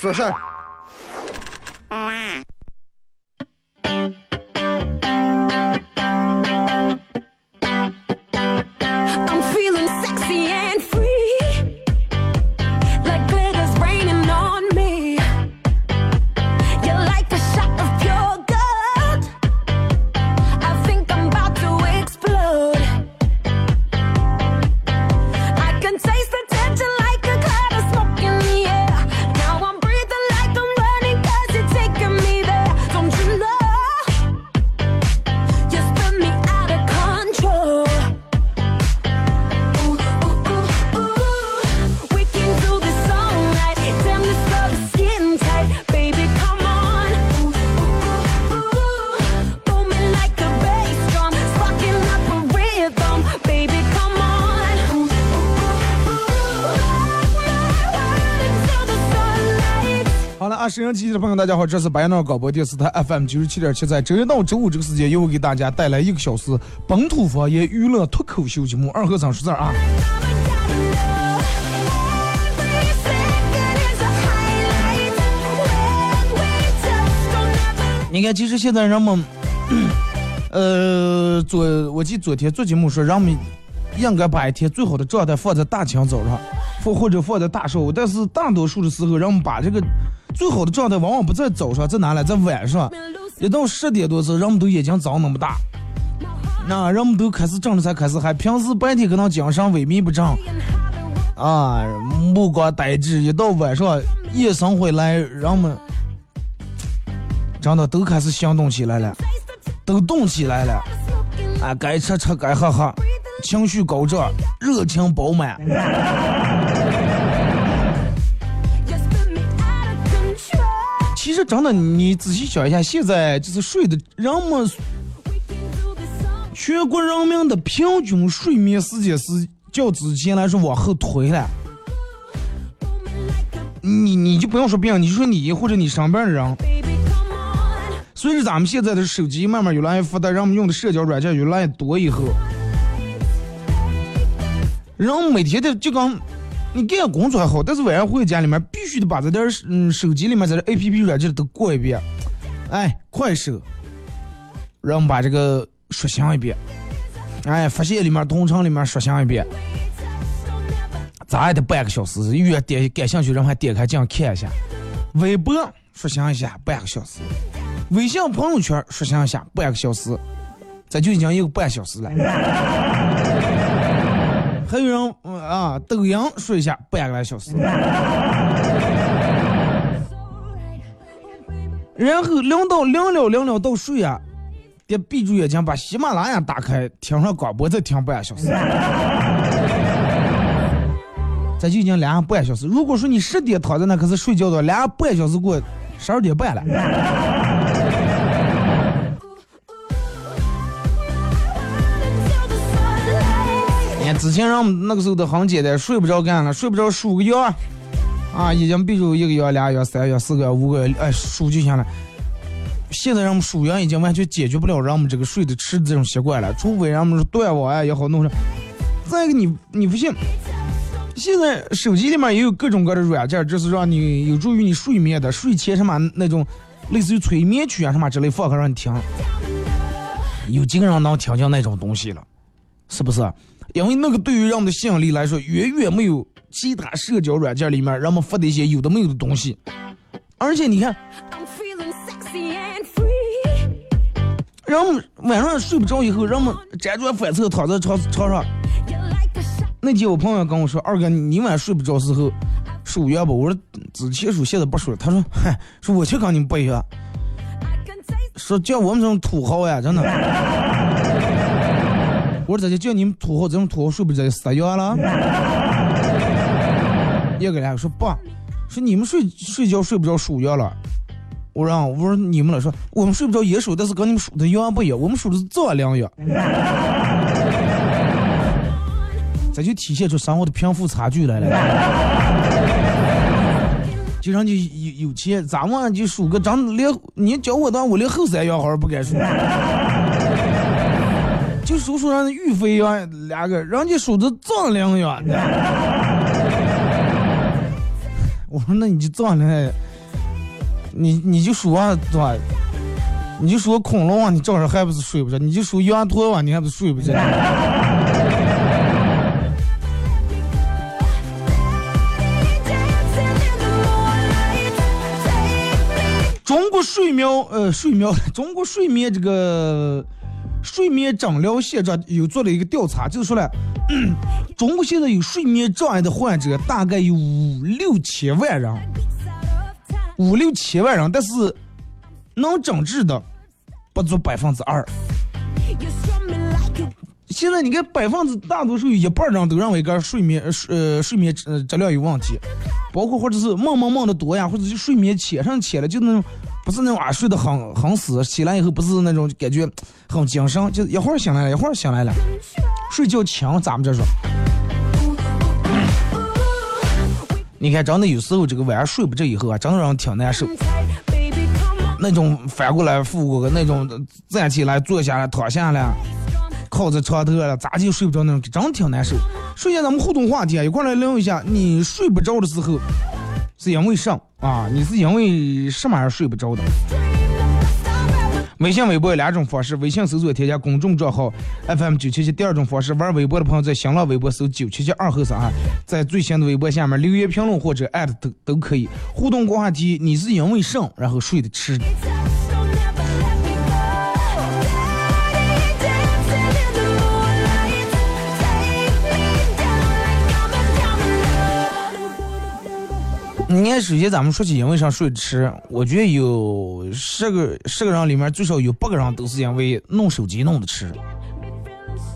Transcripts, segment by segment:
说事啊，收音机器的朋友，大家好，这是白杨广播电视台 FM 九十七点七，在周一到周五这个时间，又给大家带来一个小时本土方言娱乐脱口秀节目《二和尚说事儿》啊。你看，其实现在人们，呃，昨我记得昨天做节目说，人们应该把一天最好的状态放在大清早上，或或者放在大上午，但是大多数的时候，人们把这个最好的状态往往不在早上，在哪里？在晚上。一到十点多时候，人们都眼睛长那么大，那人们都开始正着才开始嗨。平时白天可能精神萎靡不振，啊，目光呆滞，一到晚上夜深回来，人们真的都开始行动起来了，都动起来了，啊，该吃吃，该喝喝，情绪高涨，热情饱满。其实真的，你仔细想一下，现在就是睡的人们全国人民的平均睡眠时间是较之前来说往后推了。你你就不用说别人，你就说你或者你身边的人，随着咱们现在的手机慢慢越来越发达，人们用的社交软件越来越多以后，人每天的就刚你干工作还好，但是晚上回家里面必须得把这点儿嗯手机里面这点 A P P 软件都过一遍，哎，快手，让我们把这个刷新一遍，哎，发现里面同城里面刷新一遍，咋也得半个小时，越点感兴趣人还点开这样看一下，微博刷新一下半个小时。微信朋友圈刷新一下半个小时，这就已经一个半小时了。还有人嗯啊，抖音睡一下半个来小时，然后领导领了领了到睡啊，得闭住眼睛把喜马拉雅打开，听上广播再听半个小时。这就已经两个半小时。如果说你十点躺在那可是睡觉的，两个半小时过十二点半了。之前让我们那个时候都很简单，睡不着干了，睡不着数个月，啊，已经比如一个月、俩月、三月、四个月、五个月，哎，数就行了。现在让我们数羊已经完全解决不了让我们这个睡的吃的这种习惯了，除非让我们说断网啊也好弄上。再一个你你不信，现在手机里面也有各种各样的软件，就是让你有助于你睡眠的，睡前什么那种类似于催眠曲啊什么之类放开让你听，有几个人能听见那种东西了？是不是？因为那个对于人们的吸引力来说，远远没有其他社交软件里面人们发的一些有的没有的东西。而且你看.人们晚上睡不着以后，人们辗转反侧躺在床床上。那天我朋友跟我说：“二哥，你晚上睡不着时候数月吧？”我说：“之前数，现在不数了。”他说：“嗨，说我去跟你们不一样说叫我们这种土豪呀，真的。”我说：“咋就叫你们土豪？这种土豪睡不着死药了？” 一个人说：“爸，说你们睡睡觉睡不着数羊了。我让我说你们了，说我们睡不着也数，但是跟你们数的羊不一样，我们数的是丈量羊。这就体现出生活的贫富差距来了。就让你有有钱，咱们就数个长连你教我的，我连后三羊好像不敢数，就数数人玉飞羊两个，人家数的丈量羊的。我说那你就丈量，你你就数啊，对吧？你就说恐龙啊，你照样还不是睡不着？你就说羊驼啊，你还不是睡不着？中国睡眠呃睡眠，中国睡眠这个睡眠诊疗现状有做了一个调查，就是说了，中国现在有睡眠障碍的患者大概有五六千万人，五六千万人，但是能诊治的不足百分之二。现在你看，百分之大多数有一半人都认为个睡眠呃睡眠呃质量有问题，包括或者是梦梦梦的多呀，或者是睡眠浅上浅了，就那种不是那种啊睡得很很死，起来以后不是那种感觉很精神，就一会儿醒来了，一会儿醒来了，睡觉轻，咱们这说。你看，真的有时候这个晚上睡不着以后啊，真的让人挺难受。那种翻过来覆过个那种站起来坐下来躺下来。靠在床头了，咋就睡不着那种，真挺难受。首先咱们互动话题啊，一块来聊一下，你睡不着的时候是因为啥啊？你是因为什么而睡不着的？微信、微博有两种方式，微信搜索添加公众账号 FM 九七七。第二种方式，玩微博的朋友在新浪微博搜九七七二后三，在最新的微博下面留言评论或者艾特都都可以。互动话题，你是因为啥然后睡得迟？你看，首先咱们说起因为啥睡迟，我觉得有十个十个人里面最少有八个人都是因为弄手机弄的迟。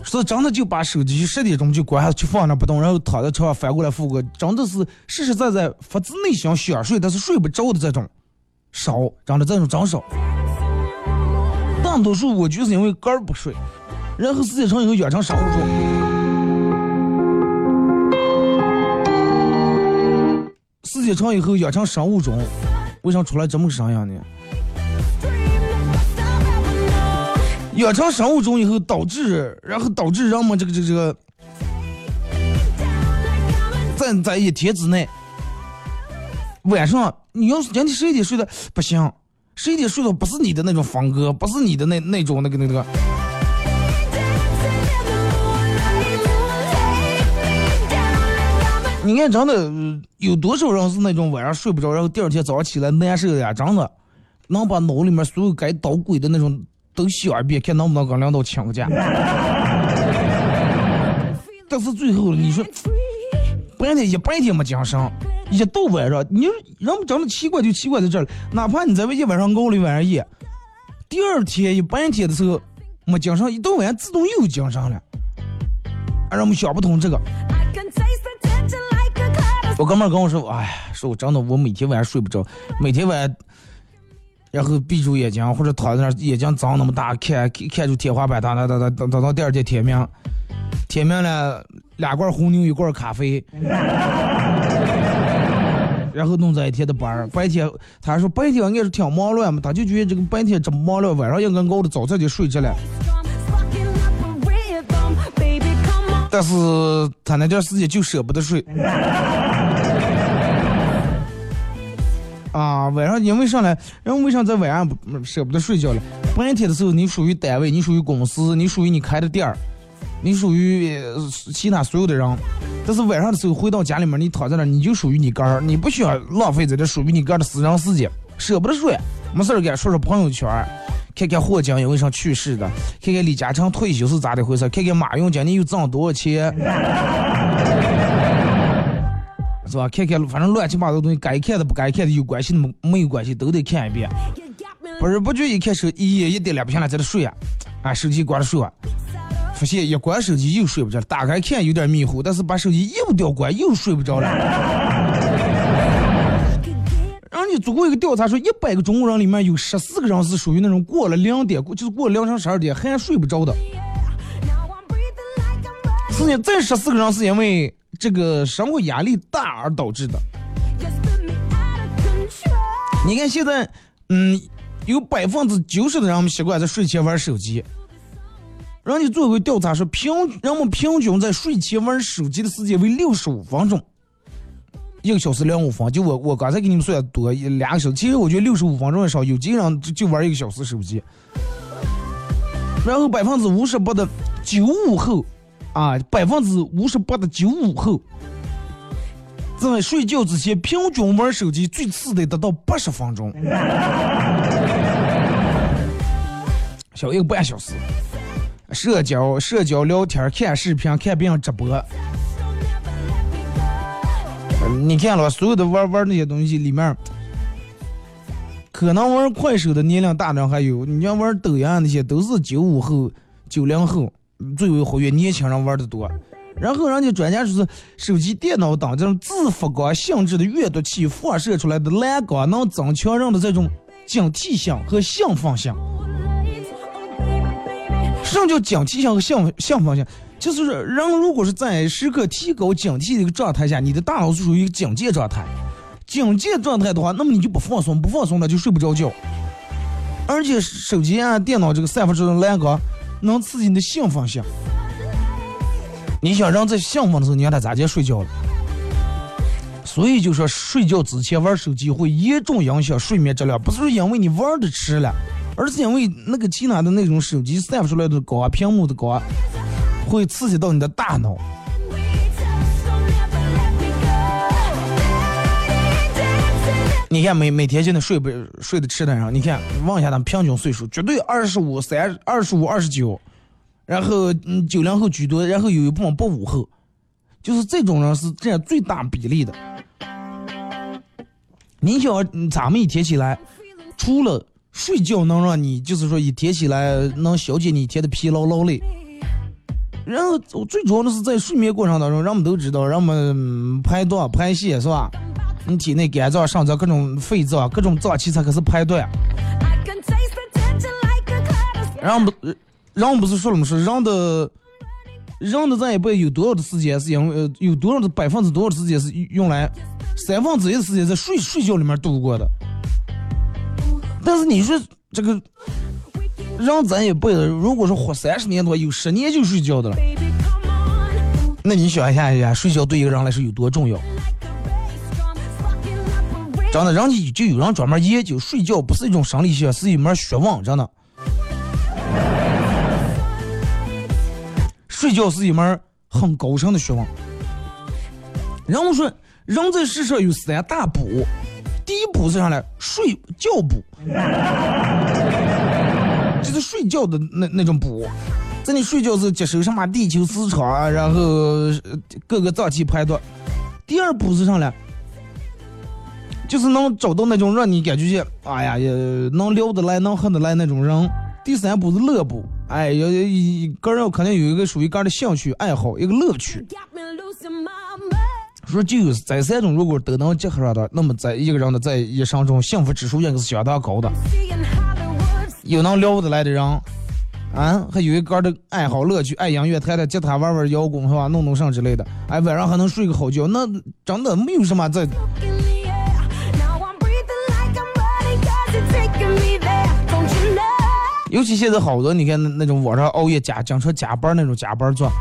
是真的就把手机十点钟就关，就放那不动，然后躺在床上翻过来覆过，真的是实实在在发自内心想睡，但是睡不着的这种少，真的这种真少。大多数我就是因为肝不睡，然后时间长以后养成生物钟。时间长以后养成生物钟，为啥出来这么个声音呢？养成生物钟以后导致，然后导致人们这个这个这个，在在一天之内，晚上你要是人家十一点睡的不行，十一点睡的不是你的那种风格，不是你的那那种那个那个。你看，真的有多少人是那种晚上睡不着，然后第二天早上起来难受的呀？真的，能把脑里面所有该捣鬼的那种都想一遍，看能不能跟领导请个假。但是最后你说，白天一白天没精神，一到晚上，你说人们真的奇怪就奇怪在这儿，哪怕你在外一晚上熬了一晚上夜，第二天一白天的时候没精神，一到晚上自动又精神了，让我们想不通这个。我哥们跟我说，哎，说我真的，我每天晚上睡不着，每天晚上，然后闭住眼睛或者躺在那儿，眼睛睁那么大，看看看住天花板，等等等等等等到第二天天明，天明了，两罐红牛一罐咖啡，然后弄这一天的班儿。白天他说白天应该是挺忙乱嘛，他就觉得这个白天这么忙乱，晚上应该熬的早早就睡着了。但是他那段时间就舍不得睡。啊，晚上因为上来，人为啥在晚上不舍不得睡觉了？白天的时候你属于单位，你属于公司，你属于你开的店儿，你属于其他所有的人。但是晚上的时候回到家里面，你躺在那儿，你就属于你个儿，你不需要浪费在这属于你个儿的私人时间，舍不得睡，没事儿干说说朋友圈，看看霍金因为啥去世的，看看李嘉诚退休是咋的回事，看看马云今年又挣多少钱。是吧？看看，反正乱七八糟东西，该看的不该看的，有关系的没没有关系，都得看一遍。不是不觉一看手一夜一点两不下来在这睡啊，啊，手机关了睡啊，发现一关手机又睡不着了，打开看有点迷糊，但是把手机一不掉关又睡不着了。让你做过一个调查说，一百个中国人里面有十四个人是属于那种过了两点，就是过了凌晨十二点还睡不着的。是呢，这十四个人是因为这个生活压力大而导致的。你看现在，嗯，有百分之九十的人们习惯在睡前玩手机。人家做过调查说，平人们平均在睡前玩手机的时间为六十五分钟，一个小时零五分。就我我刚才给你们说的多一两个小时，其实我觉得六十五分钟也少，有几个人就就玩一个小时手机。然后百分之五十八的九五后，啊，百分之五十八的九五后，在睡觉之前平均玩手机最次得达到八十分钟，小一个半小时。社交、社交聊天、看视频、看别人直播，你看了所有的玩玩那些东西里面，可能玩快手的年龄大的还有，你像玩抖音啊那些都是九五后、九零后。最为活跃，年轻人玩的多。然后人家专家说是手机、电脑等这种自发光性质的阅读器放射出来的蓝光能增强人的这种警惕性和兴奋性。什么叫警惕性和兴兴奋性？就是人如果是在时刻提高警惕的一个状态下，你的大脑是属于一个警戒状态。警戒状态的话，那么你就不放松，不放松了就睡不着觉。而且手机啊、电脑这个散发出的蓝光，能刺激你的兴奋性。你想让在兴奋的时候，你让他咋接睡觉了？所以就说睡觉之前玩手机会严重影响睡眠质量，不是因为你玩的迟了，而是因为那个其他的那种手机散发出来的光、屏幕的光，会刺激到你的大脑。你看每每天现在睡不睡得吃的人，你看问一下他们平均岁数，绝对二十五、三、二十五、二十九，然后嗯九零后居多，然后有一部分八五后，就是这种人是占最大比例的。你想咱们一天起来，除了睡觉能让你就是说一天起来能消解你一天的疲劳劳累，然后最主要的是在睡眠过程当中，人们都知道，人们嗯排毒排泄是吧？你体内肝脏、肾脏各种肺脏、各种脏器才开始排毒呀。I can taste the tension like a cloud of 然后不，人不是说了吗？说人的人的这一辈有多少的时间是因为呃有多少的百分之多少的时间是用来三分之一的时间在睡睡觉里面度过的。但是你说这个人咱一辈子，如果说活三十年多，有十年就睡觉的了，那你想一下一下，睡觉对一个人来说有多重要？真的，人家就有人专门研究睡觉不是一种生理学，是一门学问，真的。睡觉是一门很高深的学问。人们说，人在世上有三大补，第一补是啥呢？睡觉补，就是睡觉的那那种补，在你睡觉时接收什么地球磁场啊，然后各个脏器排毒。第二补是啥呢？就是能找到那种让你感觉见，哎呀，也能聊得来、能合得来那种人。第三步是乐步，哎，要一个人肯定有一个属于个人的兴趣爱好，一个乐趣。说就有这三种，如果都能结合上的，那么在一个人的在一生中幸福指数应该是相当高的。有能聊得来的人，啊，还有一个人的爱好乐趣，爱音乐，弹弹吉他，玩玩摇滚是吧？弄弄啥之类的，哎，晚上还能睡个好觉，那真的没有什么在尤其现在好多，你看那那种网上熬夜加讲车加班那种加班做，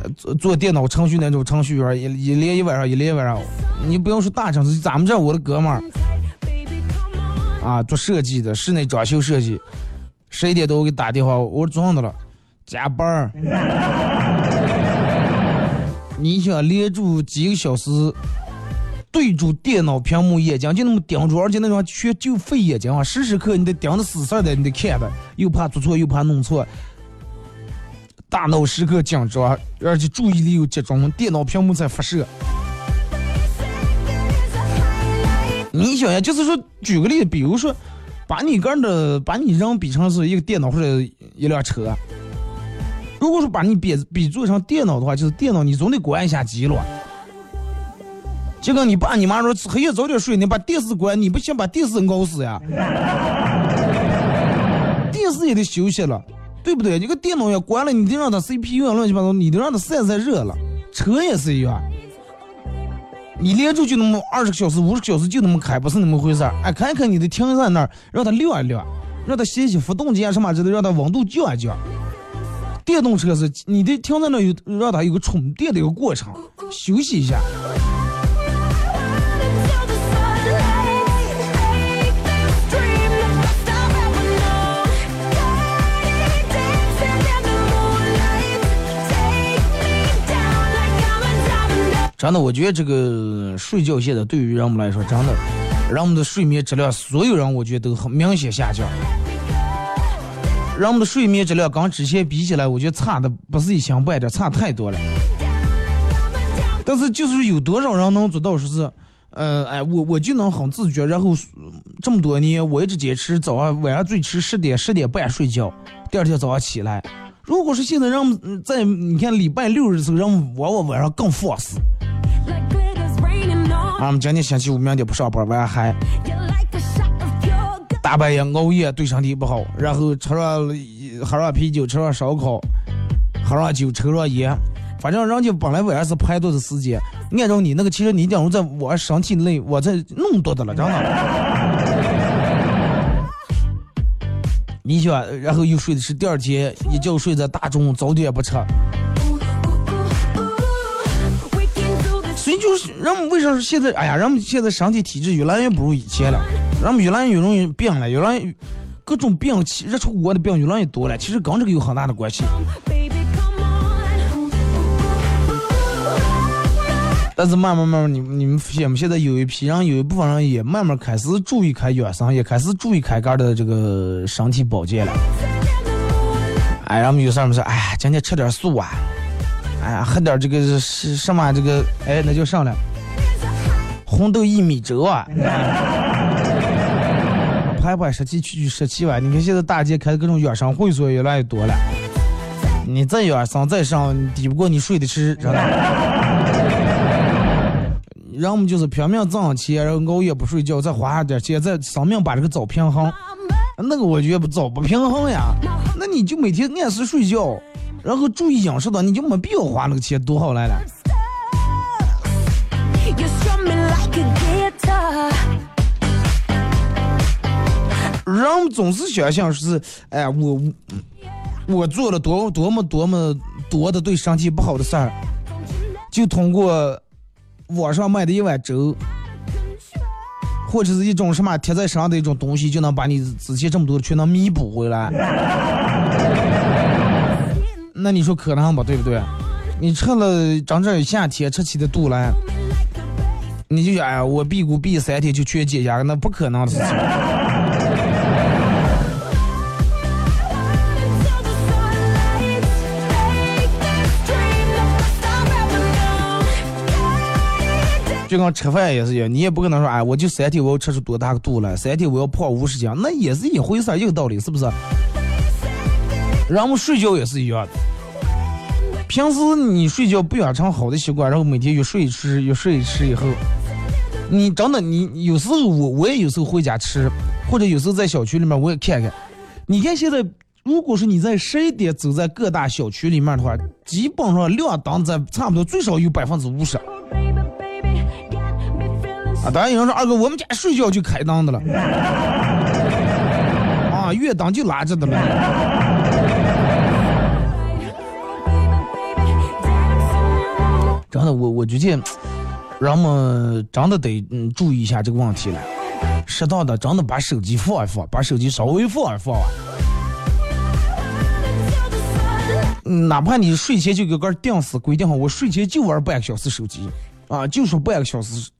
呃做做电脑程序那种程序员，一一连一晚上，一连一晚上。你不用说大城市，咱们这我的哥们儿.啊，做设计的，室内装修设计，十一点多我给打电话，我说做上的了，加班儿。你想连住几个小时，对住电脑屏幕，眼睛就那么盯住，而且那种全就费眼睛啊，时时刻你得盯着死事的，你得看着，又怕做错，又怕弄错，大脑时刻紧张，而且注意力又集中，电脑屏幕在发射。你想呀，就是说，举个例子，比如说，把你个人的，把你人比成是一个电脑或者一辆车。如果说把你比比做成电脑的话，就是电脑你总得关一下机了。就跟你爸你妈说黑夜早点睡，你把电视关，你不先把电视熬死呀？电视也得休息了，对不对？你个电脑也关了，你得让它 CPU 啊乱七八糟，你得让它散散热了。车也是一样，你连住就那么二十个小时、五十个小时就那么开，不是那么回事儿。哎，开开你的停在那儿，让它晾一晾，让它歇歇发动机啊什么之类，让它温度降一降。电动车是你得停在那儿有让它有个充电的一个过程，休息一下。真的，我觉得这个睡觉现在对于人们来说，真的，人们的睡眠质量，所有人我觉得都很明显下降。人们的睡眠质量跟之前比起来，我觉得差的不是一星半点，差太多了。但是就是有多少人能做到说是，呃，哎，我我就能很自觉，然后这么多年我一直坚持早上晚上最迟十点十点半睡觉，第二天早上起来。如果是现在让嗯在你看礼拜六日的时候，让我们往往晚上更放肆。俺，们今天星期五，明天不上班，晚上还大半夜熬夜，对身体不好。然后吃上喝上啤酒，吃上烧烤，喝上酒，抽上烟。反正人家本来晚上是排毒的时间，按照你那个，其实你假如在我身体内，我在弄多的了，真的。你想，然后又睡的是第二天，一觉睡在大中午，早点也不吃，所以就是人们为啥说现在，哎呀，人们现在身体体质越来越不如以前了，人们越来越容易病了，越来越各种病气热出国的病越来越多了，其实跟这个有很大的关系。但是慢慢慢慢，你们你们现没？现在有一批人，有一部分人也慢慢开始注意开养生，也开始注意开干的这个身体保健了。哎，然后有事儿没事，哎，今天吃点素啊，哎呀，喝点这个是什么这个，哎，那叫啥了？红豆薏米粥啊。排排湿气，去去湿气吧。你看现在大街开的各种养生会所越来越多了，你再养生再上，抵不过你睡的迟，知道吧？人们就是拼命挣钱，然后熬夜不睡觉，再花点钱，再生命把这个找平衡。那个我觉得不找不平衡呀。那你就每天按时睡觉，然后注意饮食的，你就没必要花那个钱，多好来了。人们总是想象是，哎，我我做了多多么多么多的对身体不好的事儿，就通过网上卖的一碗粥，或者是一种什么贴在身上的一种东西，就能把你之前这么多的全能弥补回来。那你说可能吧对不对？你吃了整整一夏天吃起的肚来，你就想哎呀，我辟谷辟三天就全解下，那不可能的事情。就跟吃饭也是一样，你也不可能说，哎，我就三天我要吃出多大个肚来，三天我要胖五十斤，那也是一回事儿，一个道理，是不是？然后睡觉也是一样的。平时你睡觉不养成好的习惯，然后每天越睡吃越睡吃以后，你真的你有时候我我也有时候回家吃，或者有时候在小区里面我也看看。你看现在，如果说你在十一点走在各大小区里面的话，基本上亮灯在差不多最少有百分之五十。啊，当然有人说二哥，我们家睡觉就开灯的了，啊，月灯就拉着的了。真的，我我觉得，人们真的得嗯注意一下这个问题了，适当的真的把手机放一放，把手机稍微放一放啊。嗯哪怕你睡前就给个定死规定好，我睡前就玩半个小时手机，啊，就说半个小时呃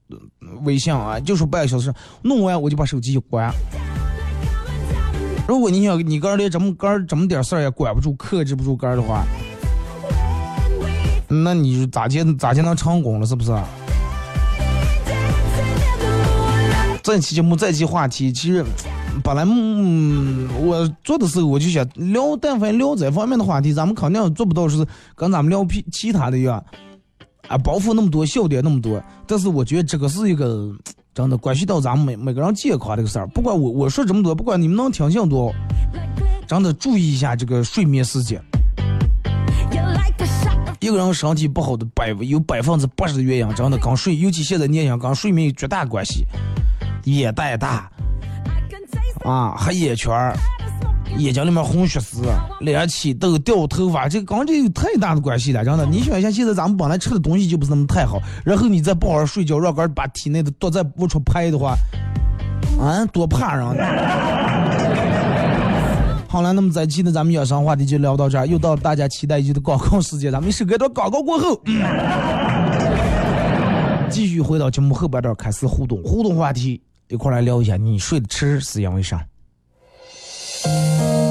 微信啊，就说半个小时，弄完我就把手机一关。如果你想你个儿连这么个儿这么点事儿也管不住、克制不住个儿的话，那你咋接咋接能成功了？是不是？这期节目这期话题，其实本来嗯，我做的时候我就想聊，但凡聊这方面的话题，咱们肯定做不到是跟咱们聊其其他的一样。啊，包袱那么多，笑点那么多，但是我觉得这个是一个真的关系到咱们每每个人健康这个事儿。不管我我说这么多，不管你们能听清多，真的注意一下这个睡眠时间。一个人身体不好的百有百分之八十的原因，真的跟睡，尤其现在年轻人跟睡眠有绝大关系。眼袋大啊，黑眼圈儿.眼睛里面红血丝，脸起痘、掉头发，这跟这有太大的关系了，真的。你想一下，现在咱们本来吃的东西就不是那么太好，然后你再不好好睡觉，让个人把体内的毒再不出排的话，啊，多怕人呢。好了，那么这期的咱们养生话题就聊到这儿，又到了大家期待已久的广告时间，咱们一首歌到广告过后，继续回到节目后半段开始互动，互动话题一块来聊一下，你睡得迟是因为啥？在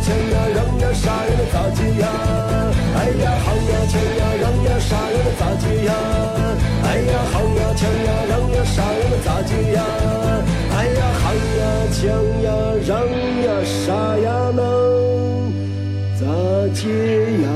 钱呀，让呀，啥人的咋接呀？哎呀，好呀，钱呀，让呀，啥人的咋接呀？哎呀，好呀，钱呀，让呀，啥人的咋接呀？哎呀，好呀，钱呀，让呀，啥呀能咋接？呀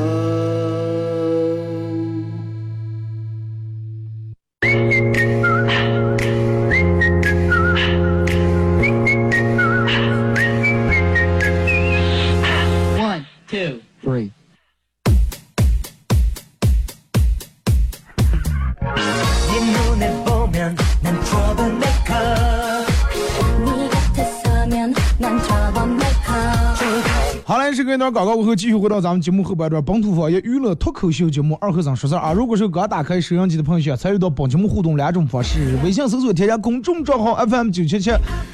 段广告过后，继续回到咱们节目后半段，本土方言娱乐脱口秀节目二和尚说事儿啊。如果是刚打开收音机的朋友，想参与到本节目互动两种方式：微信搜索添加公众账号 FM 九七七；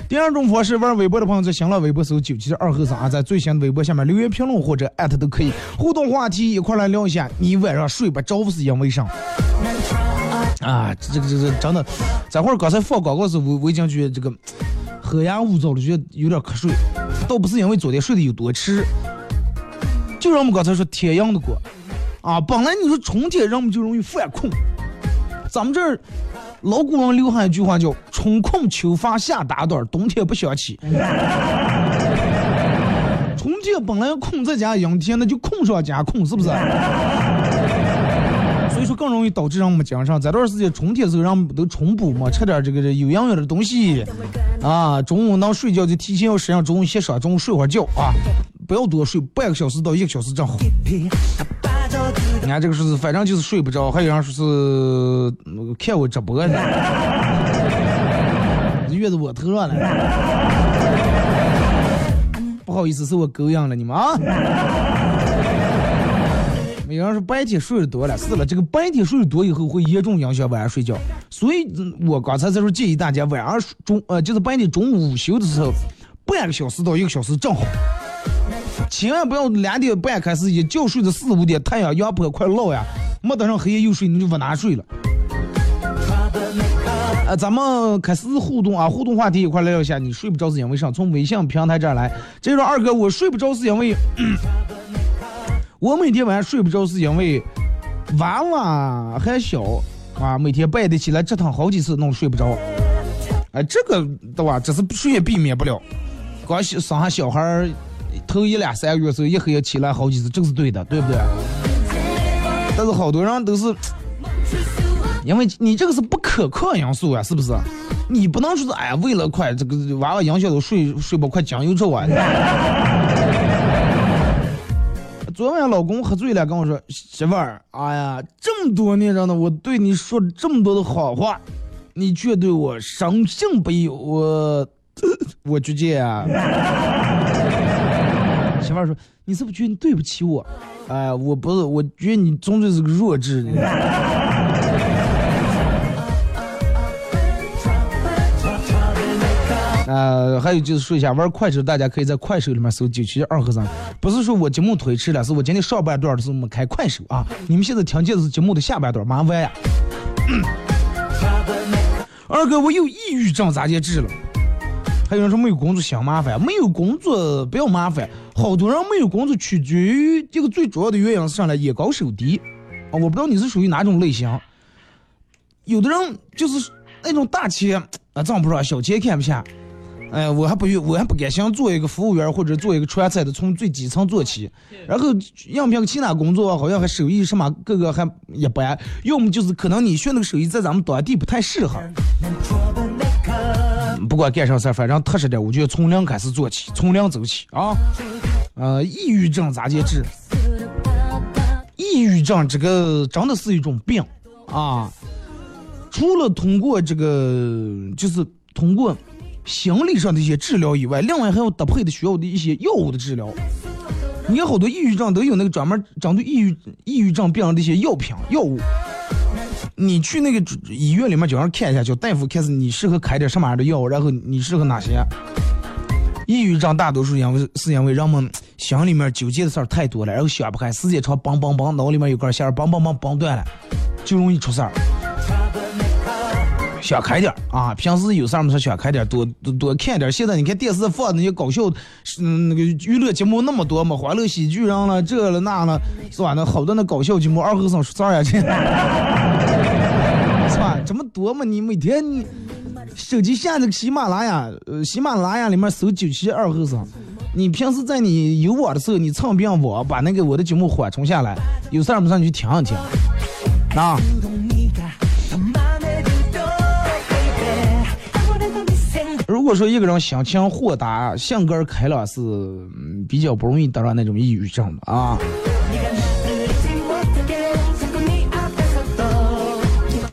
第二种方式，玩微博的朋友在新浪微博搜九七七二和尚啊，在最新的微博下面留言评论或者艾特都可以。互动话题一块来聊一下，你晚上睡不着是因为啥？啊，这个这个真的，这会儿刚才放广告时，我我已经觉得这个黑暗污糟了，觉得有点瞌睡。倒不是因为昨天睡得有多迟，就让我们刚才说天阳的锅啊，本来你说春天人们就容易犯困，咱们这儿老古人留下一句话叫“春困秋乏夏打盹，冬天不想起”。春天本来困在家，阴天那就困上加困，是不是？所以说更容易导致让我们精神。这段时间春天时候，让我们都充补嘛，吃点这个这有营养的东西啊。中午能睡觉就提前要适应中午歇上，中午睡会儿觉啊，不要多睡，半个小时到一个小时正好。你看这个说是，反正就是睡不着，还有人说是看我直播呢，月子我头上了。不好意思，是我狗养了你们啊。有人说白天睡得多了，是了，这个白天睡得多以后会严重影响晚上睡觉，所以我刚才才说建议大家晚上中呃就是白天中午午休的时候，半个小时到一个小时正好，千万不要两点半开始一觉睡到四五点，太阳阳坡快落呀，没等上黑夜又睡你就不难睡了。呃，咱们开始互动啊，互动话题一块聊一下，你睡不着是因为啥？从微信平台这儿来，这说二哥，我睡不着是因为。我每天晚上睡不着，是因为娃娃还小啊，每天半夜得起来折腾好几次，弄睡不着。哎，这个对吧？这是谁也避免不了。刚生下小孩儿头一两三个月时候，一黑夜起来好几次，这个是对的，对不对？但是好多人都是，因为你这个是不可抗因素啊，是不是？你不能说是哎，为了快这个娃娃影响到睡睡不快将就着啊。昨晚老公喝醉了，跟我说：“媳妇儿，哎呀，这么多年了呢，我对你说这么多的好话，你却对我深信不疑，我 我觉得啊。”媳妇儿说：“你是不是觉得你对不起我？哎，我不是，我觉得你终究是个弱智。”呃，还有就是说一下，玩快手，大家可以在快手里面搜九七二和尚。不是说我节目推迟了，是我今天上半段的时候我们开快手啊。你们现在听见的是节目的下半段，马上完呀。二哥，我有抑郁症咋介治了？还有人说没有工作嫌麻烦，没有工作不要麻烦。好多人没有工作取决于这个最主要的原因是啥呢？眼高手低啊！我不知道你是属于哪种类型。有的人就是那种大企业啊，挣不上，小钱看不下。哎，我还不愿，我还不敢想做一个服务员或者做一个传菜的，从最基层做起。然后应聘其他工作，好像还手艺什么各个还一般，要么就是可能你学那个手艺在咱们当地不太适合。不管干啥事儿，反正踏实点，我觉得从零开始做起，从零走起啊。呃，抑郁症咋介治？抑郁症这个真的是一种病啊，除了通过这个，就是通过。心理上的一些治疗以外，另外还有搭配的需要的一些药物的治疗。你看好多抑郁症都有那个专门针对抑郁抑郁症病人的一些药品药物。你去那个医院里面叫人看一下，叫大夫看是你适合开点什么样的药，然后你适合哪些。抑郁症大多数因为是因为人们心里面纠结的事儿太多了，然后想不开，时间长嘣嘣嘣，脑里面有根线儿绑绑绑绑断了，就容易出事儿。想开点儿啊！平时有事儿没事想开点儿，多多多看点儿。现在你看电视放那些搞笑，嗯，那个娱乐节目那么多嘛，欢乐喜剧人了，这了那了，是吧？那好多那搞笑节目，二和尚说啥呀？这，是吧？这么多嘛？你每天你手机下这个喜马拉雅，呃，喜马拉雅里面搜九七二和尚。你平时在你有网的时候，你蹭遍网，把那个我的节目缓冲下来，有事儿没事你去听一听，啊。如果说一个人心情豁达、性格开朗，是比较不容易得上那种抑郁症的啊。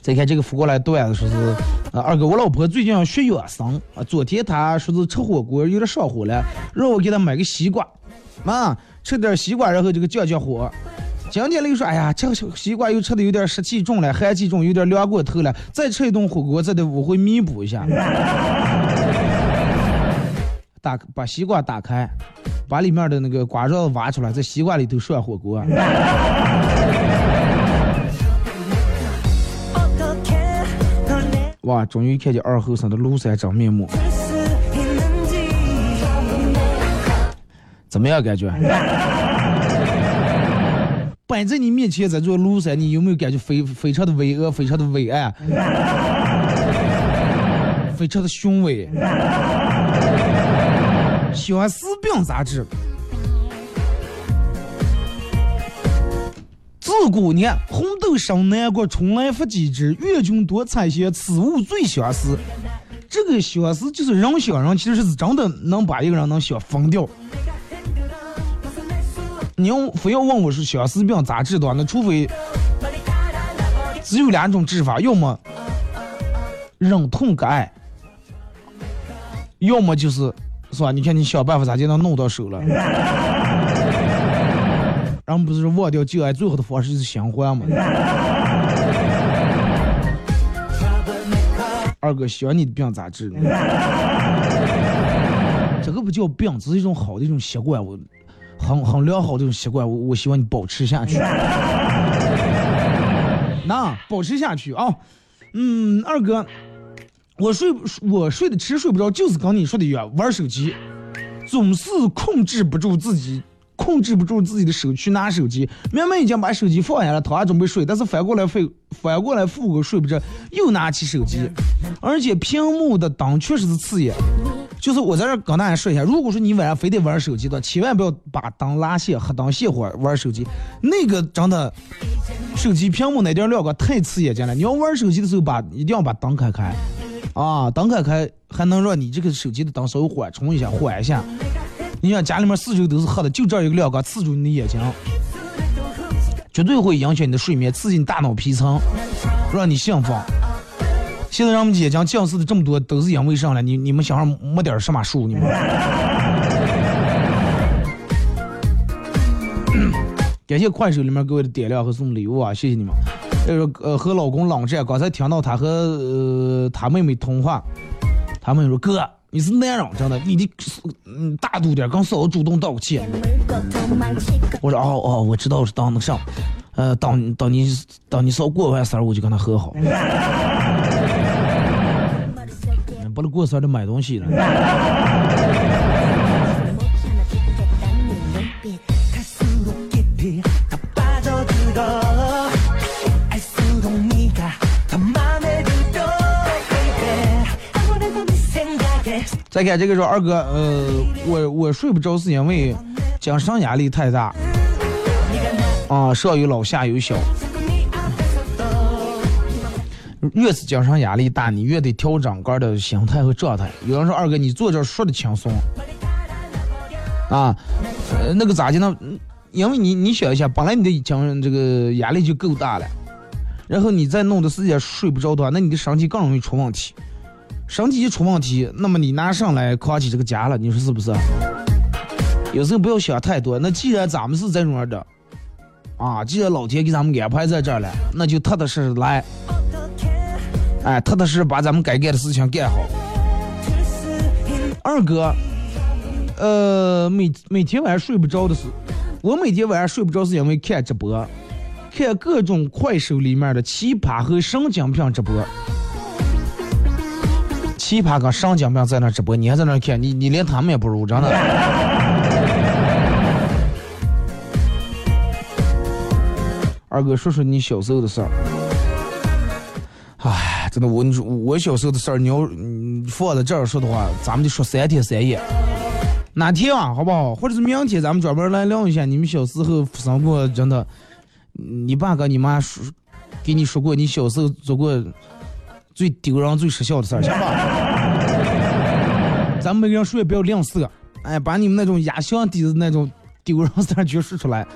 再看这个发过来段子，说是，呃，二哥，我老婆最近要学养生啊。昨天她说是吃火锅有点上火了，让我给她买个西瓜，妈，吃点西瓜，然后这个降降火。今天了又说，哎呀，这个西瓜又吃的有点湿气重了，寒气重，有点凉过头了，再吃一顿火锅，这得我会弥补一下。打把西瓜打开，把里面的那个瓜瓤挖出来，在西瓜里头涮火锅。哇，终于看见二后生的庐山真面目，怎么样感觉？摆在你面前这座庐山，你有没有感觉非非常的巍峨，非常的伟岸，非常的雄伟？相思病咋治。自古年，红豆生南国，春来发几枝。愿君多采撷，此物最相思。这个相思就是人想人，其实是真的能把一个人能想疯掉。你要非要问我是相思病咋治的，那除非只有两种治法，要么忍痛割爱，要么就是是吧？你看你想办法咋就能弄到手了。人不是忘掉旧爱最好的方式是相还吗？二哥，想你的病咋治呢？这个不叫病，只是一种好的一种习惯，我很很良好的一种习惯，我我希望你保持下去。那保持下去啊！嗯，二哥，我睡我睡得迟睡不着，就是跟你说的一样，玩手机，总是控制不住自己。控制不住自己的手去拿手机，明明已经把手机放下了，躺下准备睡，但是反过来反反过来复个睡不着，又拿起手机，而且屏幕的灯确实是刺眼。就是我在这跟大家说一下，如果说你晚上非得玩手机的，千万不要把灯拉线、黑灯熄火玩手机，那个真的手机屏幕那点亮光太刺眼睛了。你要玩手机的时候把一定要把灯开开，啊，灯开开还能让你这个手机的灯稍微缓冲一下、缓一下。你想家里面四周都是黑的，就这儿一个亮光刺住你的眼睛，绝对会影响你的睡眠，刺激你大脑皮层，让你兴奋。现在让我们眼睛近视的这么多，都是因为啥了？你你们想想没点什么数？你们？感谢快手里面各位的点亮和送礼物啊，谢谢你们。呃呃，和老公冷战，刚才听到他和呃他妹妹通话，他妹妹说哥。你是男人，真的，你得嗯大度点，跟嫂子主动道个歉。我说哦哦，我知道是当那上，呃，当当你当你嫂过完生日，我就跟他和好。不能过生日买东西了。再看这个说二哥，呃，我我睡不着是因为精神压力太大，啊，上有老下有小，越是精神压力大，你越得调整个的心态和状态。有人说二哥，你坐这说的轻松，啊，那个咋的呢？因为你你想一下，本来你的精神这个压力就够大了，然后你再弄的时间睡不着的话，那你的身体更容易出问题。身体一出问题，那么你拿上来扛起这个家了，你说是不是？有时候不要想太多。那既然咱们是这种的，啊，既然老天给咱们安排在这儿了，那就踏踏实实来，哎，踏踏实实把咱们该干的事情干好。二哥，呃，每每天晚上睡不着的是，我每天晚上睡不着是因为看直播，看各种快手里面的奇葩和神经病直播。奇葩跟神经病在那直播，你还在那看，你你连他们也不如，真的。二哥，说说你小时候的事儿。唉，真的，我你说我小时候的事儿，你要放在这儿说的话，咱们就说三天三夜。哪天啊，好不好？或者是明天，咱们专门来聊一下你们小时候发生过真的，你爸跟你妈说给你说过你小时候做过最丢人、最失笑的事儿，行吧？咱们每个人说也不要吝啬，哎，把你们那种压箱底的那种丢人事儿全说出来。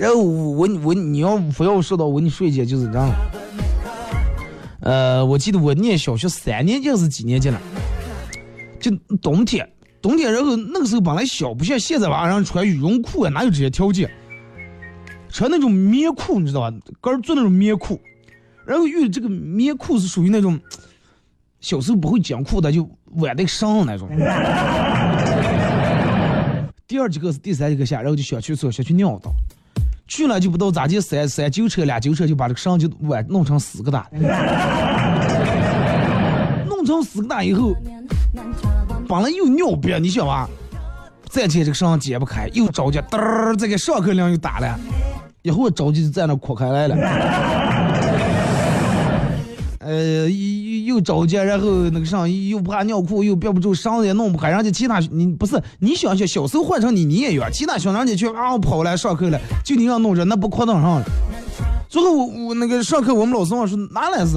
然后我我你要非要说到我跟你说一件就是这样，呃，我记得我念小学三年级还是几年级了，就冬天冬天，然后那个时候本来小不像现在晚上穿羽绒裤啊，哪有这些条件？穿那种棉裤，你知道吧？个儿做那种棉裤，然后因为这个棉裤是属于那种小时候不会讲裤的，就挽得上那种。第二节课是第三节课下，然后就想去厕所，想去尿道。去了就不知道咋地，三三九车俩九车就把这个绳就挽弄成四个大，弄成四个大以后，本来又尿憋，你晓得吧？再接这个绳解不开，又着急，嘚儿，这个上课铃又打了，以后着急就在那哭开来了。呃，又又着急，然后那个上又怕尿裤，又憋不住，绳子也弄不开，人家其他你不是你想想，小时候换成你你也有，其他小人家去啊跑来上课了，就你让弄着，那不夸张上了。最后我我那个上课，我们老师我说哪来是？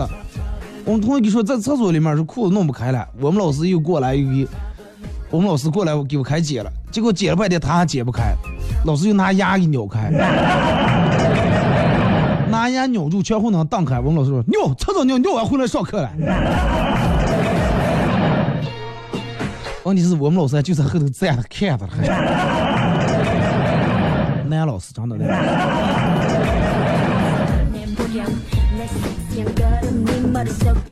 我们同学给说在厕所里面是裤子弄不开了，我们老师又过来又给，我们老师过来我给我开解了，结果解了半天他还解不开，老师就拿牙给扭开。拿牙扭住，全后能荡开。我们老师说：“尿，厕所尿，尿完回来上课了。”问题是我们老师就在后头站着看着了。男老师长得那。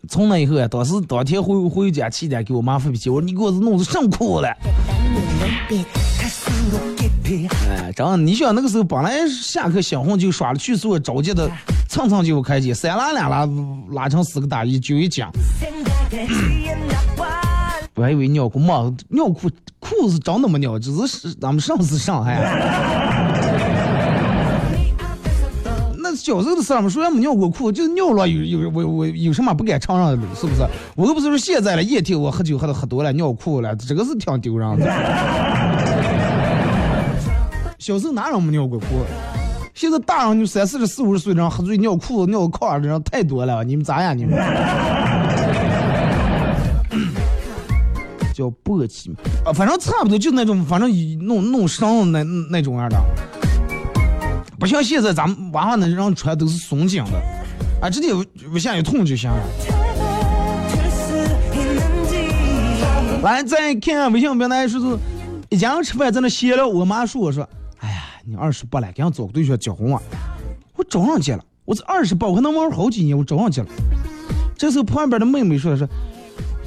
从那以后啊，当时当天回回家七点给我妈发脾气，我说你给我弄成什么裤了？哎，真的，你想那个时候本来下课小红就耍了去做着急的，蹭蹭就开机，三拉两拉拉成四个大衣就一讲。我还以为尿裤嘛，尿裤裤子真的没尿，只是咱们上次上海。那小时候的事儿嘛，说也没尿过裤，就是尿了有有我我有什么不敢承认的，是不是？我又不是说现在了，夜天我喝酒喝的喝多了尿裤了，这个是挺丢人的。小时候哪人没尿过裤？现在大人就三四十、四五十岁的人喝醉尿裤子、尿炕上的人太多了，你们咋样？你们叫簸箕啊，反正差不多就那种，反正弄弄绳那那种样的，不像现在咱们娃娃那人穿都是松紧的，啊，直接往下一捅就行了。来，再看看微信平台说是一家人吃饭在那闲聊，我妈说我说，你二十八了，给俺找个对象结婚啊？我找上去了，我这二十八，我还能玩好几年，我找上去了。这时候旁边的妹妹说说，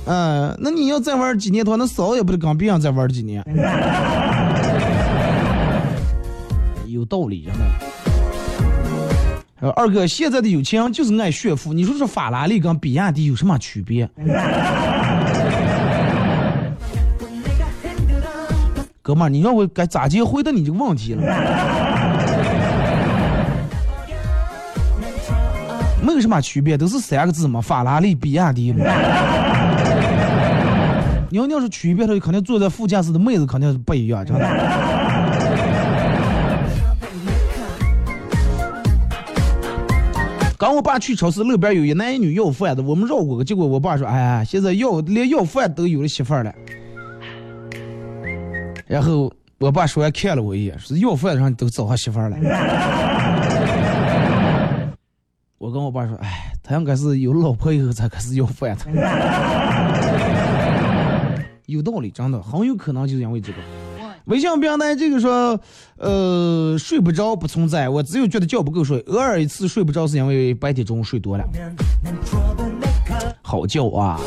嗯、那你要再玩几年的话，那嫂也不得跟别人再玩几年。有道理，真的。二哥，现在的有钱人就是爱炫富，你说这法拉利跟比亚迪有什么区别？哥们儿，你让我该咋接回答你这个问题了？没有什么区别，都是三个字嘛，法拉利、比亚迪嘛。你要要是区别的话，肯定坐在副驾驶的妹子肯定是不一样，真的。刚我爸去超市，路边有一男一女要饭的，我们绕过去，结果我爸说：“哎呀，现在要连要饭都有了媳妇儿了。”然后我爸说还看了我一眼，说要饭的人都找上媳妇儿了。我跟我爸说：“哎，他应该是有老婆以后才开始要饭的。”有道理，真的很有可能就是因为这个。微信平台这个说，呃，睡不着不存在，我只有觉得觉不够睡，偶尔一次睡不着是因为白天中午睡多了。好觉啊！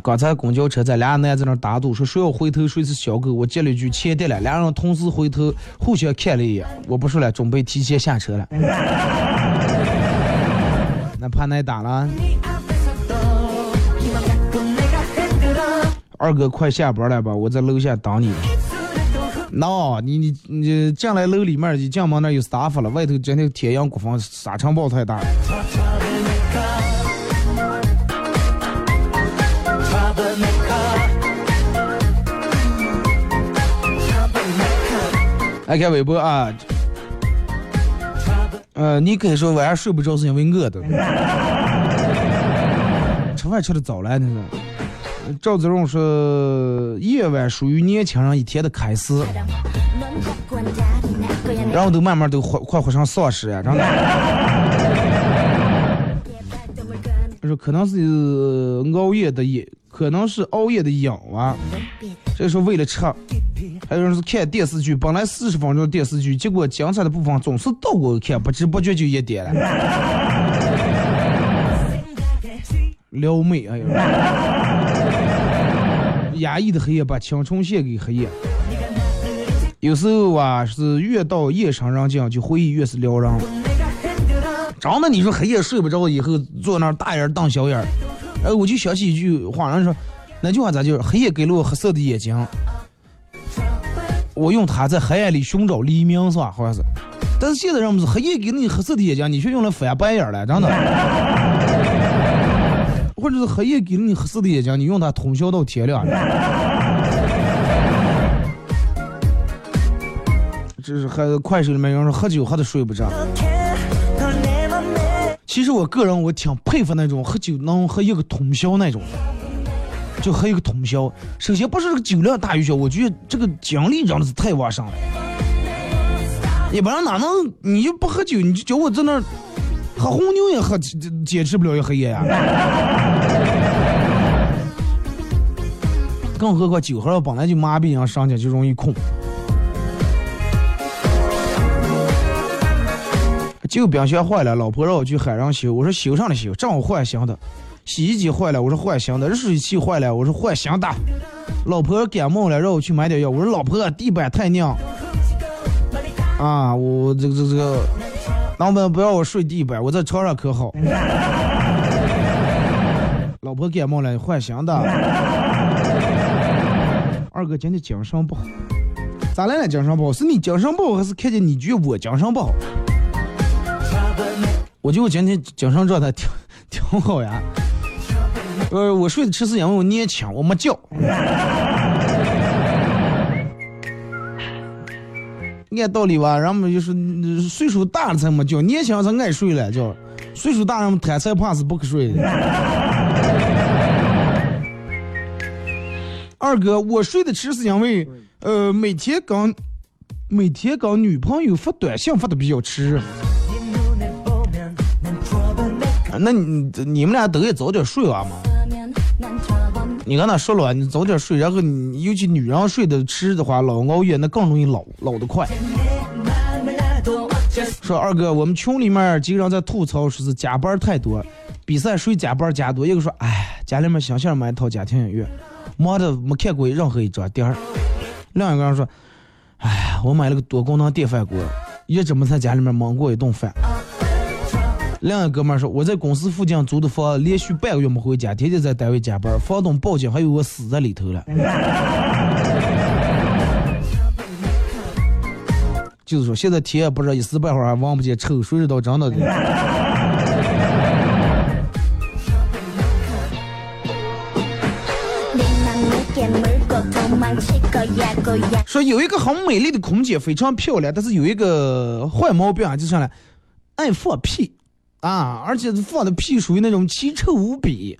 刚才公交车在俩男在那打赌，说谁要回头谁是小狗。我接了一句钱跌了，俩人同时回头互相看了一眼。我不说了，准备提前下车了。那怕挨打了。二哥快下班了吧？我在楼下等你。孬、你你你进来楼里面，一进门那有沙发了，外头今天天阳国风，沙尘暴太大了。来看微博啊，呃，你可以说晚上睡不着是因为饿的，吃饭吃的早了那是。赵子荣说，夜晚属于年轻人一天的开始，然后都慢慢都活快活成丧尸啊，真的。他 说可能是熬夜的夜，可能是熬夜的瘾啊。这是为了吃，还有人是看电视剧，本来四十分钟的电视剧，结果精彩的部分总是倒过看，不知不觉就一点了。撩妹，哎呦，压抑的黑夜把青春献给黑夜。有时候啊，是越到夜深人静，就回忆越是撩人。真的，你说黑夜睡不着，以后坐那儿大眼瞪小眼哎，我就想起一句话，人说那句话咋就是黑夜给了我黑色的眼睛，我用它在黑暗里寻找黎明，是吧？好像是。但是现在人们是黑夜给了你黑色的眼睛，你却用来翻白眼了，真的。或者是黑夜给了你黑色的眼睛，你用它通宵到天亮。这是还快手里面有人说喝酒喝的睡不着。其实我个人我挺佩服那种喝酒能喝一个通宵那种，就喝一个通宵。首先不是这个酒量大与小，我觉得这个精力真的是太旺盛了。要不然哪能你就不喝酒，你就叫我在那儿喝红牛也喝，坚持不了一黑夜呀。更何况酒喝了本来就麻痹人，上去就容易困。旧冰箱坏了，老婆让我去海上修，我说修上了修，正好换新的。洗衣机坏了，我说换新的。热水器坏了，我说换新的。老婆感冒了，让我去买点药，我说老婆地板太硬。啊，我这个这个这个，能不能不要我睡地板？我在床上可好。老婆感冒了，换新的。二哥今天精神不好，咋了？精神不好？是你精神不好，还是看见你觉我精神不好？我觉得我今天精神状态挺挺好呀。呃，我睡的迟是因为我年轻，我没觉。按道理吧，人们就是岁数大了才没觉，年轻才爱睡了觉。岁数大人们贪财怕死不瞌睡。二哥，我睡得迟是因为，呃，每天跟每天跟女朋友发短信发的比较迟。那你你们俩都得早点睡完嘛？你跟他说了，你早点睡，然后你尤其女人睡得迟的话，老熬夜那更容易老老得快。说二哥，我们群里面几个人在吐槽，说是加班太多，比赛谁加班加多。一个说，哎，家里面想想买一套家庭影院，忙的没看过任何一张店。另一个人说，哎，我买了个多功能电饭锅，一直没在家里面忙过一顿饭。另一个哥们儿说，我在公司附近租的房，连续半个月没回家，天天在单位加班，房东报警，还有我死在里头了。就是说，现在天也不热，一时半会儿还望不见臭，谁知道真的？说有一个很美丽的空姐，非常漂亮，但是有一个坏毛病啊，就是呢，爱放屁啊，而且放的屁属于那种奇臭无比。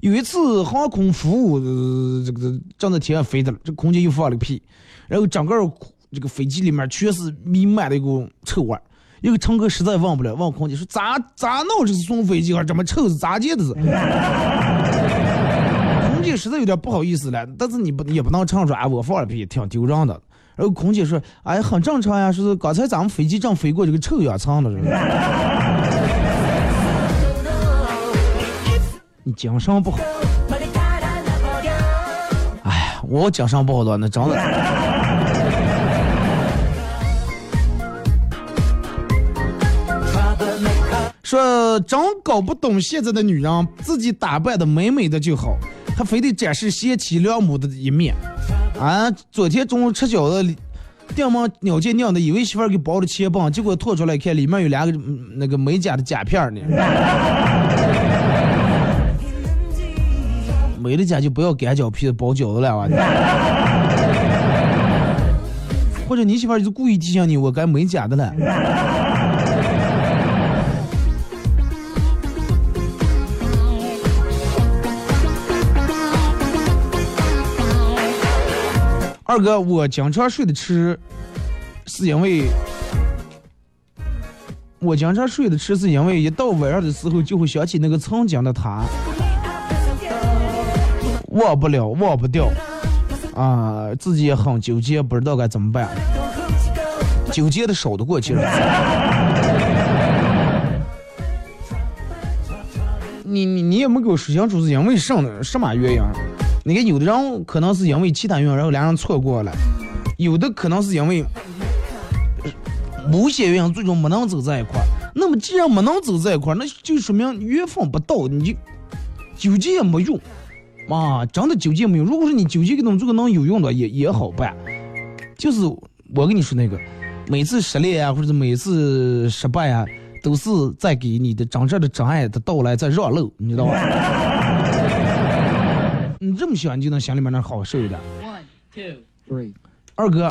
有一次航空服务、呃这个正在天上飞的了，这空姐又放了个屁，然后整个这个飞机里面全是弥漫的一股臭味。一个乘客实在忘不了，问空姐说：“咋咋弄这是送飞机啊？这么臭是咋接的？” 空姐实在有点不好意思了，但是你不也不能唱出啊，我放了屁，挺丢人的。然后空姐说：“哎，很正常呀，说是刚才咱们飞机正飞过这个臭氧层的，你精神不好。哎呀我精神不好了，那真的。说真搞不懂现在的女人，自己打扮的美美的就好，还非得展示贤妻良母的一面。啊，昨天中午吃饺子，电门鸟见娘的，以为媳妇儿给包了钱包，结果拖出来看，里面有两个那个美甲的甲片呢。没了家就不要擀饺皮包饺子了啊！或者你媳妇儿就是故意提醒你，我该美甲的了。二哥，我经常睡得迟，是因为我经常睡得迟，是因为一到晚上的时候就会想起那个曾经的他，忘不了，忘不掉，啊，自己也很纠结，不知道该怎么办，纠结的少的过其实。你你你也没给我说清楚是因为什么什么原因？你看有的人可能是因为其他原因，然后两人错过了；有的可能是因为某些原因最终没能走在一块。那么既然没能走在一块，那就说明缘分不到，你就纠结也没用啊！真的纠结没有。如果说你纠结个东西，这个能有用的也也好办。就是我跟你说那个，每次失恋啊，或者是每次失败啊，都是在给你的真正的真爱的到来在让路，你知道吧？你这么想，你就能心里面能好受一点。One, two, three 二哥，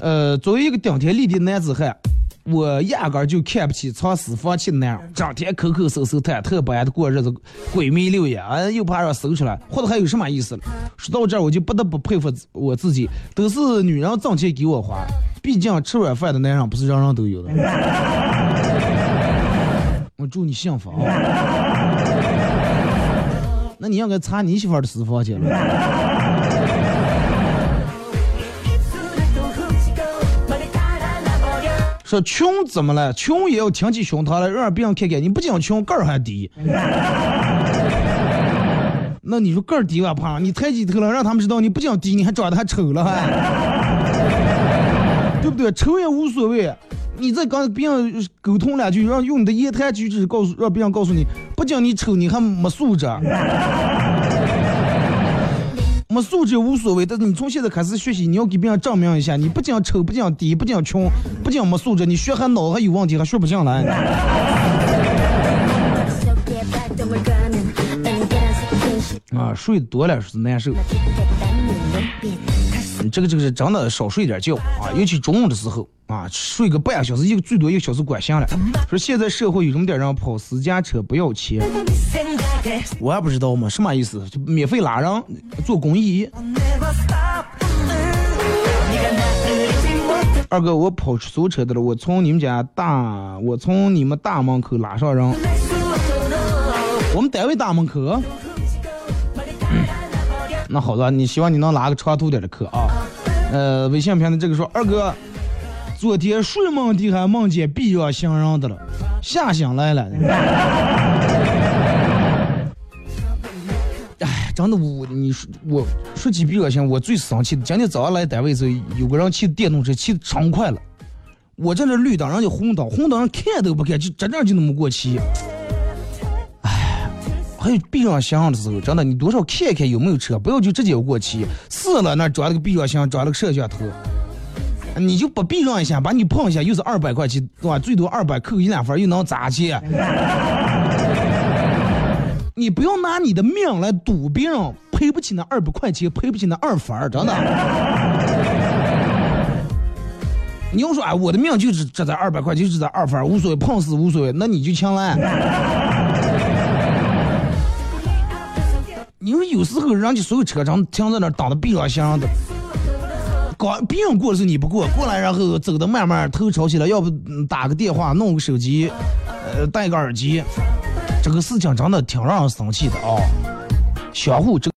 呃，作为一个顶天立地的男子汉，我压根儿就看不起藏私房钱的男人，整天抠抠搜搜、忐忑不安的过日子，鬼迷六眼，啊，又怕让搜出来，活得还有什么意思了？说到这儿，我就不得不佩服我自己，都是女人挣钱给我花，毕竟吃软饭的男人不是人人都有的。我祝你幸福啊！那你应该查你媳妇儿的私房钱了。说穷怎么了？穷也要挺起胸膛来，让别人看看你不仅穷，个儿还低。那你说个儿低吧，胖，你抬起头了，让他们知道你不仅低，你还长得还丑了，还，对不对？丑也无所谓，你再跟别人沟通两句，让用你的言谈举止告诉，让别人告诉你，不仅你丑，你还没素质。没素质无所谓，但是你从现在开始学习，你要给别人证明一下，你不仅丑，不仅低，不仅穷，不仅没素质，你学还脑子还有问题，还学不进来。啊，睡多了是难受。嗯这个这个是真的少睡点觉啊，尤其中午的时候啊，睡个半小时，一个最多一个小时管行了。说现在社会有这么点人跑私家车不要钱，我还不知道嘛，什么意思？就免费拉人做公益。二哥，我跑出租车的了，我从你们家大，我从你们大门口拉上人，我们单位大门口。那好的，你希望你能拉个长途点的客啊。呃，微信平台这个说，二哥，昨天睡梦地还梦见必要行人的了，吓醒来了。真的我你说我说起避让行，我最生气的，今天早上来单位时候，有个人骑电动车骑的超快了，我站这绿灯，人家红灯，红灯人看都不看，就真正就那么过骑。还有避让行的时候，真的，你多少看看有没有车，不要就直接过去。死了那装了个避让行，装了个摄像头，你就不避让一下，把你碰一下，又是二百块钱，对吧？最多二百扣一两分，又能咋去？你不要拿你的命来赌别人赔不起那二百块钱，赔不起那二分儿，真的。你要说哎，我的命就只值这二百块钱，就是这二分儿，无所谓，碰死无所谓，那你就强来。你说有时候人家所有车上停在那儿挡着避让行的，刚别人过的时候你不过，过来然后走的慢慢头朝起来，要不打个电话，弄个手机，呃，戴个耳机，这个事情真的挺让人生气的啊、相互这。